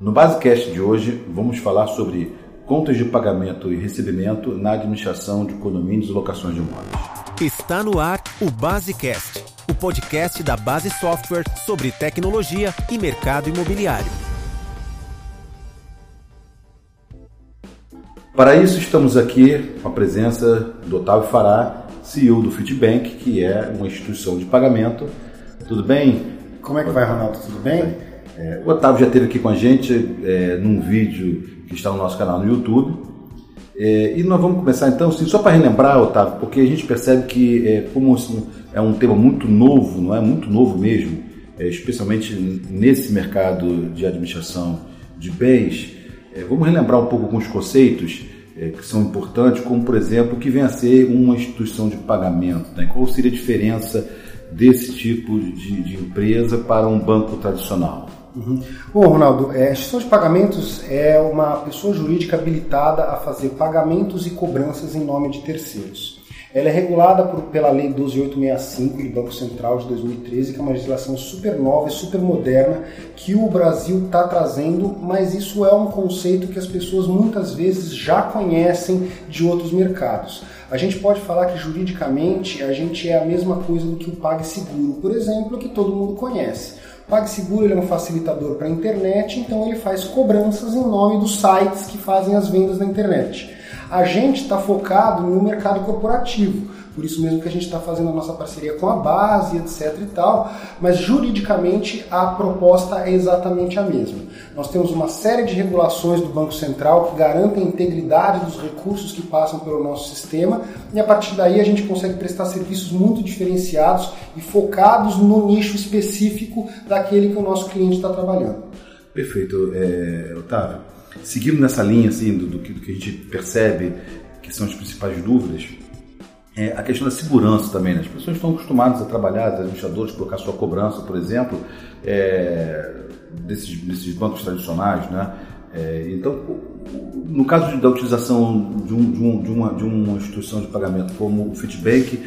No Basecast de hoje, vamos falar sobre contas de pagamento e recebimento na administração de condomínios e locações de imóveis. Está no ar o Basecast, o podcast da Base Software sobre tecnologia e mercado imobiliário. Para isso, estamos aqui com a presença do Otávio Fará, CEO do Fitbank, que é uma instituição de pagamento. Tudo bem? Como é que vai, Ronaldo? Tudo bem? É, o Otávio já esteve aqui com a gente é, num vídeo que está no nosso canal no YouTube. É, e nós vamos começar então, assim, só para relembrar, Otávio, porque a gente percebe que, é, como assim, é um tema muito novo, não é muito novo mesmo, é, especialmente nesse mercado de administração de bens, é, vamos relembrar um pouco alguns conceitos que são importantes, como por exemplo, o que vem a ser uma instituição de pagamento, né? qual seria a diferença desse tipo de, de empresa para um banco tradicional? Uhum. Bom, Ronaldo, é, a instituição de pagamentos é uma pessoa jurídica habilitada a fazer pagamentos e cobranças em nome de terceiros. Ela é regulada por, pela Lei 12865 do Banco Central de 2013, que é uma legislação super nova e super moderna que o Brasil está trazendo, mas isso é um conceito que as pessoas muitas vezes já conhecem de outros mercados. A gente pode falar que juridicamente a gente é a mesma coisa do que o PagSeguro, por exemplo, que todo mundo conhece. PagSeguro ele é um facilitador para a internet, então ele faz cobranças em nome dos sites que fazem as vendas na internet. A gente está focado no mercado corporativo. Por isso mesmo que a gente está fazendo a nossa parceria com a base, etc e tal, mas juridicamente a proposta é exatamente a mesma. Nós temos uma série de regulações do Banco Central que garantem a integridade dos recursos que passam pelo nosso sistema e a partir daí a gente consegue prestar serviços muito diferenciados e focados no nicho específico daquele que o nosso cliente está trabalhando. Perfeito, é, Otávio. Seguindo nessa linha assim, do, do, que, do que a gente percebe que são as principais dúvidas, é, a questão da segurança também, né? As pessoas estão acostumadas a trabalhar, os administradores, colocar sua cobrança, por exemplo, é, desses, desses bancos tradicionais, né? É, então, no caso da utilização de, um, de, um, de, uma, de uma instituição de pagamento como o Fitbank,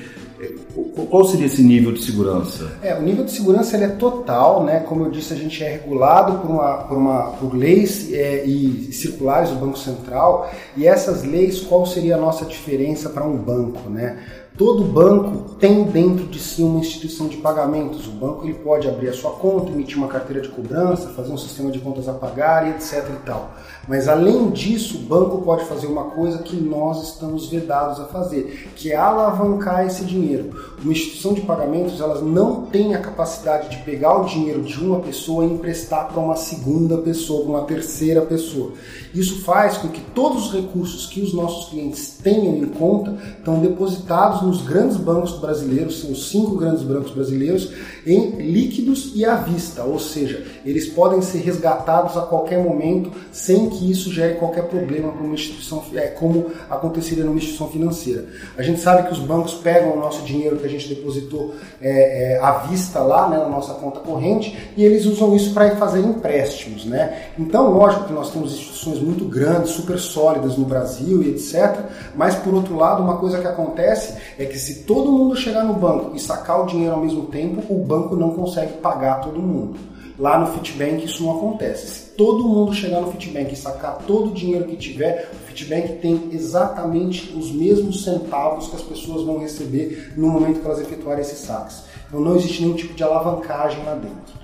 qual seria esse nível de segurança? É, o nível de segurança ele é total, né? Como eu disse, a gente é regulado por, uma, por, uma, por leis é, e circulares do Banco Central. E essas leis, qual seria a nossa diferença para um banco, né? Todo banco tem dentro de si uma instituição de pagamentos. O banco ele pode abrir a sua conta, emitir uma carteira de cobrança, fazer um sistema de contas a pagar e etc e tal. Mas além disso, o banco pode fazer uma coisa que nós estamos vedados a fazer, que é alavancar esse dinheiro. Uma instituição de pagamentos, elas não tem a capacidade de pegar o dinheiro de uma pessoa e emprestar para uma segunda pessoa, para uma terceira pessoa. Isso faz com que todos os recursos que os nossos clientes tenham em conta estão depositados nos grandes bancos brasileiros, são os cinco grandes bancos brasileiros, em líquidos e à vista, ou seja, eles podem ser resgatados a qualquer momento sem que isso gere qualquer problema para uma instituição, é, como aconteceria numa instituição financeira. A gente sabe que os bancos pegam o nosso dinheiro que a gente depositou é, é, à vista lá, né, na nossa conta corrente, e eles usam isso para fazer empréstimos, né? Então, lógico que nós temos instituições muito grandes, super sólidas no Brasil e etc. Mas por outro lado, uma coisa que acontece é que se todo mundo chegar no banco e sacar o dinheiro ao mesmo tempo, o banco não consegue pagar todo mundo. Lá no Fitbank isso não acontece. Se todo mundo chegar no Fitbank e sacar todo o dinheiro que tiver, o Fitbank tem exatamente os mesmos centavos que as pessoas vão receber no momento que elas efetuarem esses saques. Então não existe nenhum tipo de alavancagem lá dentro.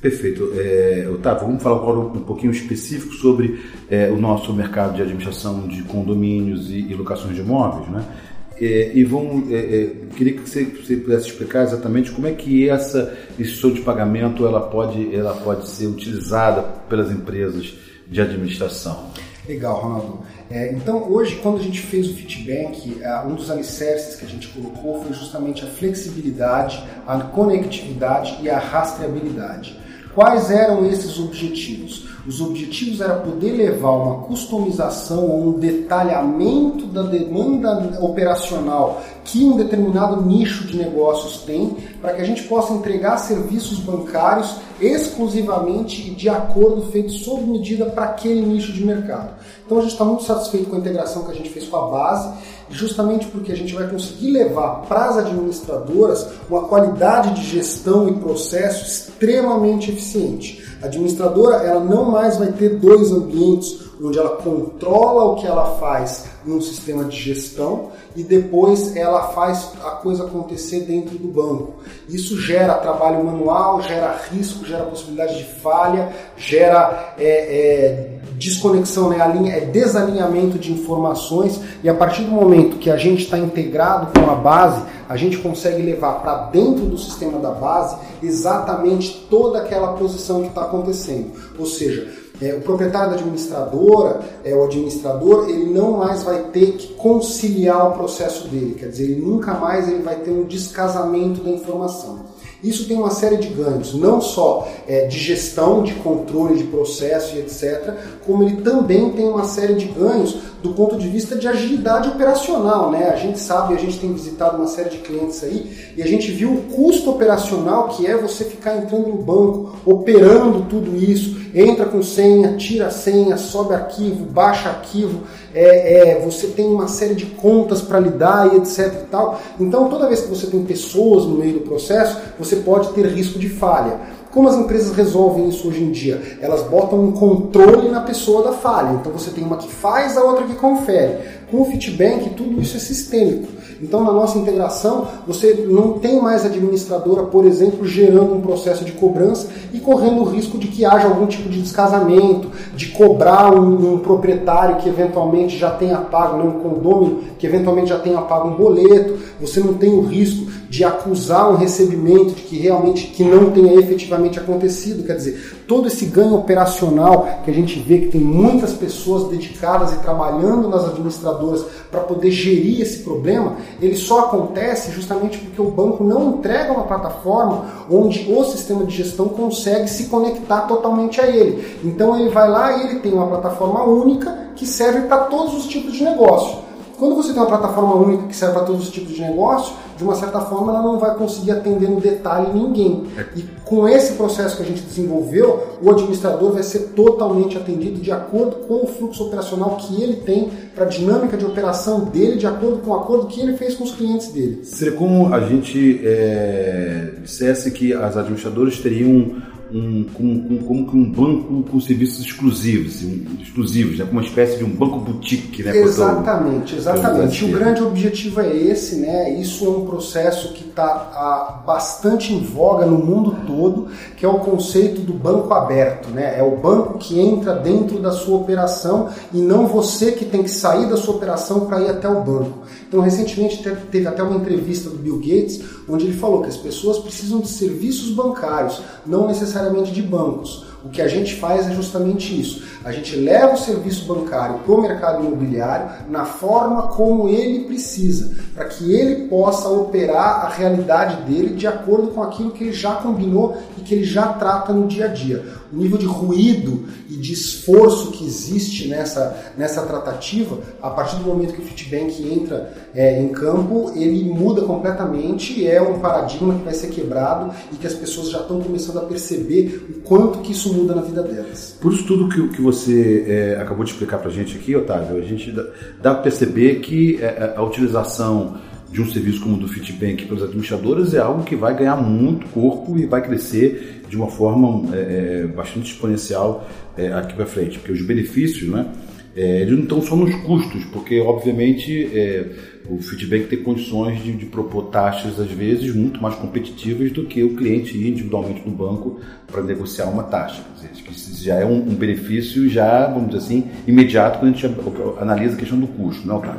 Perfeito. É, Otávio, vamos falar agora um pouquinho específico sobre é, o nosso mercado de administração de condomínios e, e locações de imóveis, né? É, e vamos, é, é, queria que você, você, pudesse explicar exatamente como é que essa instituição de pagamento ela pode, ela pode ser utilizada pelas empresas de administração. Legal, Ronaldo. É, então, hoje, quando a gente fez o feedback, é, um dos alicerces que a gente colocou foi justamente a flexibilidade, a conectividade e a rastreabilidade. Quais eram esses objetivos? Os objetivos era poder levar uma customização ou um detalhamento da demanda operacional que um determinado nicho de negócios tem, para que a gente possa entregar serviços bancários exclusivamente e de acordo feito sob medida para aquele nicho de mercado. Então a gente está muito satisfeito com a integração que a gente fez com a base, justamente porque a gente vai conseguir levar para as administradoras uma qualidade de gestão e processo extremamente eficiente. A administradora ela não mais vai ter dois ambientes onde ela controla o que ela faz num sistema de gestão e depois ela faz a coisa acontecer dentro do banco. Isso gera trabalho manual, gera risco, gera possibilidade de falha, gera é, é, desconexão, né? linha, é desalinhamento de informações e a partir do momento que a gente está integrado com a base, a gente consegue levar para dentro do sistema da base exatamente toda aquela posição que está acontecendo. Ou seja, é, o proprietário da administradora, é, o administrador, ele não mais vai ter que conciliar o processo dele, quer dizer, ele nunca mais ele vai ter um descasamento da informação. Isso tem uma série de ganhos, não só é, de gestão, de controle de processo e etc., como ele também tem uma série de ganhos do ponto de vista de agilidade operacional. Né? A gente sabe, a gente tem visitado uma série de clientes aí e a gente viu o custo operacional que é você ficar entrando no banco, operando tudo isso, entra com senha, tira senha, sobe arquivo, baixa arquivo é, é, você tem uma série de contas para lidar e etc e tal. Então, toda vez que você tem pessoas no meio do processo, você pode ter risco de falha. Como as empresas resolvem isso hoje em dia? Elas botam um controle na pessoa da falha. Então você tem uma que faz, a outra que confere. Com o Fitbank, tudo isso é sistêmico. Então, na nossa integração, você não tem mais administradora, por exemplo, gerando um processo de cobrança e correndo o risco de que haja algum tipo de descasamento, de cobrar um, um proprietário que eventualmente já tenha pago, né, um condômino que eventualmente já tenha pago um boleto. Você não tem o risco de acusar um recebimento de que realmente que não tenha efetivamente acontecido. Quer dizer, todo esse ganho operacional que a gente vê que tem muitas pessoas dedicadas e trabalhando nas administradoras para poder gerir esse problema, ele só acontece justamente porque o banco não entrega uma plataforma onde o sistema de gestão consegue se conectar totalmente a ele. Então ele vai lá e ele tem uma plataforma única que serve para todos os tipos de negócio. Quando você tem uma plataforma única que serve para todos os tipos de negócio, de uma certa forma ela não vai conseguir atender no detalhe ninguém. E com esse processo que a gente desenvolveu, o administrador vai ser totalmente atendido de acordo com o fluxo operacional que ele tem para a dinâmica de operação dele, de acordo com o acordo que ele fez com os clientes dele. Seria como a gente é, dissesse que as administradoras teriam um, como, como que um banco com serviços exclusivos, assim, exclusivos, né? como uma espécie de um banco boutique, né? Exatamente, exatamente. O grande objetivo é esse, né? Isso é um processo que está bastante em voga no mundo todo, que é o conceito do banco aberto, né? É o banco que entra dentro da sua operação e não você que tem que sair da sua operação para ir até o banco. Então, recentemente teve até uma entrevista do Bill Gates, onde ele falou que as pessoas precisam de serviços bancários, não necessariamente de bancos. O que a gente faz é justamente isso. A gente leva o serviço bancário para o mercado imobiliário na forma como ele precisa, para que ele possa operar a realidade dele de acordo com aquilo que ele já combinou e que ele já trata no dia a dia. O nível de ruído e de esforço que existe nessa, nessa tratativa, a partir do momento que o Fitbank entra é, em campo, ele muda completamente, é um paradigma que vai ser quebrado e que as pessoas já estão começando a perceber o quanto que isso muda na vida delas. Por isso tudo que, que você é, acabou de explicar para a gente aqui, Otávio, a gente dá, dá para perceber que é, é, a utilização de um serviço como o do Fitbank para os administradores é algo que vai ganhar muito corpo e vai crescer de uma forma é, é bastante exponencial é, aqui para frente, porque os benefícios, né, é, eles não estão só nos custos, porque obviamente o Fitbank tem condições de, de, propor taxas, às vezes, muito mais competitivas do que o cliente ir individualmente no banco para negociar uma taxa. Quer dizer, já é um, um, benefício, já, vamos dizer assim, imediato quando a gente analisa a questão do custo, não, cara?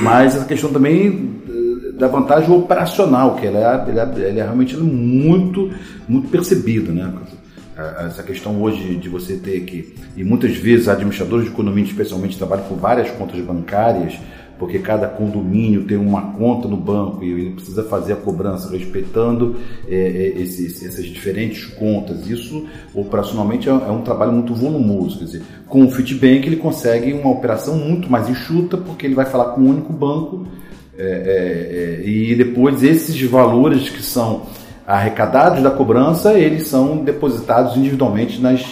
Mas essa questão também eh, da vantagem operacional, que ela é, ela é, ela é realmente muito, muito percebida, né? Essa questão hoje de você ter que, e muitas vezes administradores de economia especialmente trabalham com várias contas bancárias, porque cada condomínio tem uma conta no banco e ele precisa fazer a cobrança respeitando é, é, esses, essas diferentes contas. Isso operacionalmente é, é, um trabalho muito volumoso. Quer dizer, com o Fitbank ele consegue uma operação muito mais enxuta, porque ele vai falar com um único banco É, é, e depois esses valores que são arrecadados da cobrança, eles são depositados individualmente nas,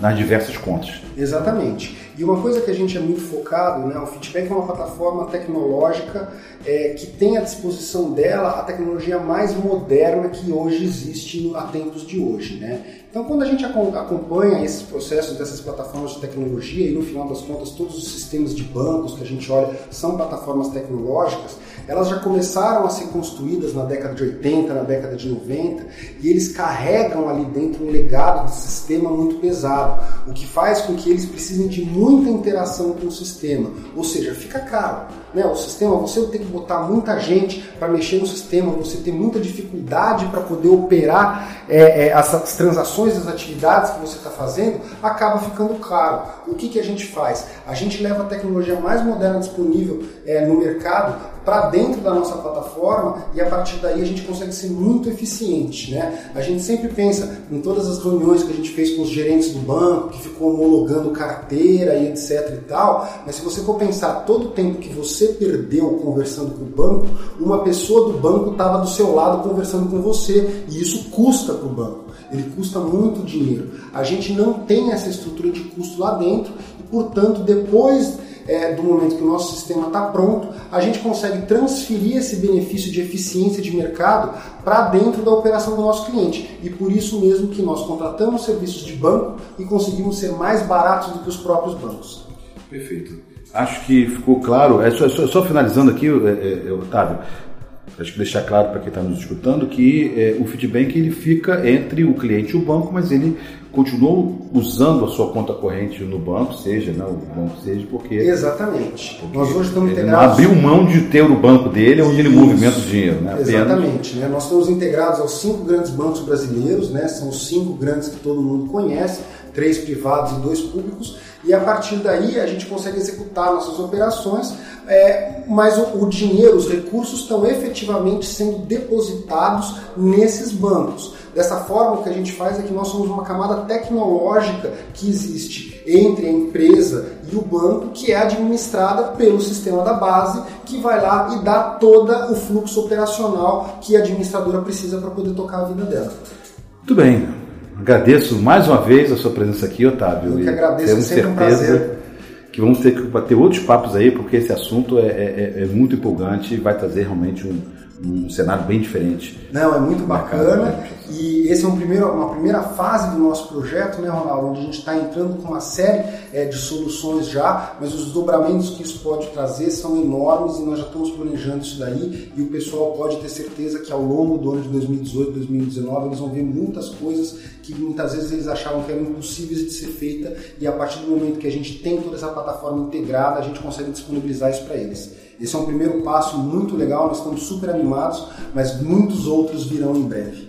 nas diversas contas. Exatamente. E uma coisa que a gente é muito focado, né, o Feedback é uma plataforma tecnológica é, que tem à disposição dela a tecnologia mais moderna que hoje existe a tempos de hoje. Né? Então, quando a gente acompanha esses processos dessas plataformas de tecnologia, e no final das contas, todos os sistemas de bancos que a gente olha são plataformas tecnológicas, elas já começaram a ser construídas na década de 80, na década de 90, e eles carregam ali dentro um legado de sistema muito pesado, o que faz com que eles precisem de muita interação com o sistema. Ou seja, fica caro. Né? O sistema, você tem que botar muita gente para mexer no sistema, você tem muita dificuldade para poder operar é, é, as, as, transações, as atividades que você está fazendo, acaba ficando caro. O que, que a gente faz? A gente leva a tecnologia mais moderna disponível é, no mercado para dentro da nossa plataforma e a partir daí a gente consegue ser muito eficiente. Né? A gente sempre pensa em todas as reuniões que a gente fez com os gerentes do banco, que ficou homologando carteira e etc e tal, mas se você for pensar todo o tempo que você perdeu conversando com o banco, uma pessoa do banco estava do seu lado conversando com você e isso custa para o banco. Ele custa muito dinheiro. A gente não tem essa estrutura de custo lá dentro e, portanto, depois é, do momento que o nosso sistema está pronto, a gente consegue transferir esse benefício de eficiência de mercado para dentro da operação do nosso cliente. E por isso mesmo que nós contratamos serviços de banco e conseguimos ser mais baratos do que os próprios bancos. Perfeito. Acho que ficou claro. É só, só, só finalizando aqui, é, é, Otávio, acho que deixar claro para quem está nos escutando que é, o feedback ele fica entre o cliente e o banco, mas ele continuou usando a sua conta corrente no banco, seja, né, o banco seja, porque... Exatamente. Porque Nós hoje estamos integrados... Não abriu mão de ter o banco dele, onde ele movimenta o dinheiro, né? Exatamente. Né? Nós estamos integrados aos cinco grandes bancos brasileiros, né? São os cinco grandes que todo mundo conhece, três privados e dois públicos, e a partir daí a gente consegue executar nossas operações, é, mas o, o dinheiro, os recursos estão efetivamente sendo depositados nesses bancos. Dessa forma, o que a gente faz é que nós somos uma camada tecnológica que existe entre a empresa e o banco, que é administrada pelo sistema da base, que vai lá e dá todo o fluxo operacional que a administradora precisa para poder tocar a vida dela. Muito bem. Agradeço mais uma vez a sua presença aqui, Otávio. Eu que agradeço, é sempre um prazer. Que vamos ter que bater outros papos aí, porque esse assunto é, é, é muito empolgante e vai trazer realmente um, um cenário bem diferente. Não, é muito bacana. E esse é um primeiro, uma primeira fase do nosso projeto, né, Ronaldo? Onde a gente está entrando com uma série é, de soluções já, mas os dobramentos que isso pode trazer são enormes e nós já estamos planejando isso daí. E o pessoal pode ter certeza que ao longo do ano de 2018, 2019, eles vão ver muitas coisas que muitas vezes eles achavam que eram impossíveis de ser feita. E a partir do momento que a gente tem toda essa plataforma integrada, a gente consegue disponibilizar isso para eles. Esse é um primeiro passo muito legal, nós estamos super animados, mas muitos outros virão em breve.